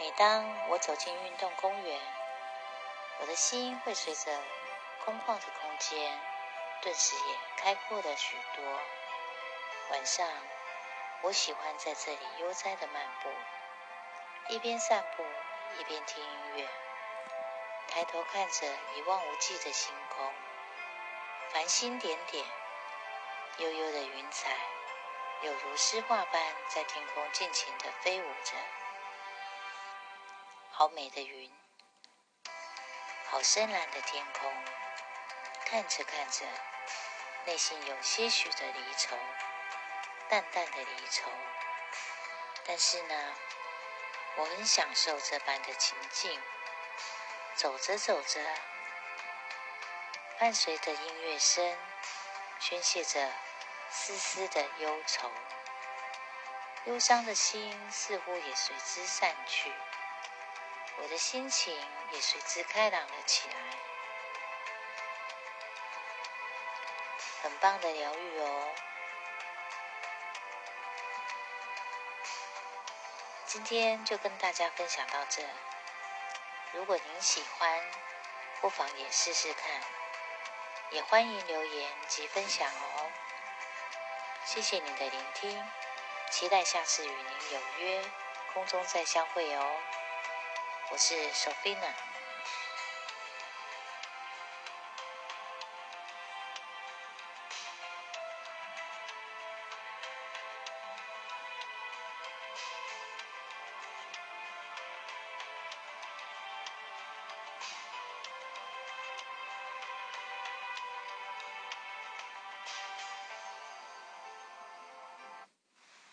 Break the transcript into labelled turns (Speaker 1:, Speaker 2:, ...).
Speaker 1: 每当我走进运动公园，我的心会随着空旷的空间，顿时也开阔了许多。晚上，我喜欢在这里悠哉的漫步，一边散步一边听音乐，抬头看着一望无际的星空，繁星点点，悠悠的云彩，有如诗画般在天空尽情的飞舞着。好美的云，好深蓝的天空，看着看着，内心有些许的离愁，淡淡的离愁。但是呢，我很享受这般的情境。走着走着，伴随着音乐声，宣泄着丝丝的忧愁，忧伤的心似乎也随之散去。我的心情也随之开朗了起来，很棒的疗愈哦！今天就跟大家分享到这。如果您喜欢，不妨也试试看，也欢迎留言及分享哦。谢谢你的聆听，期待下次与您有约，空中再相会哦。我是索菲娜。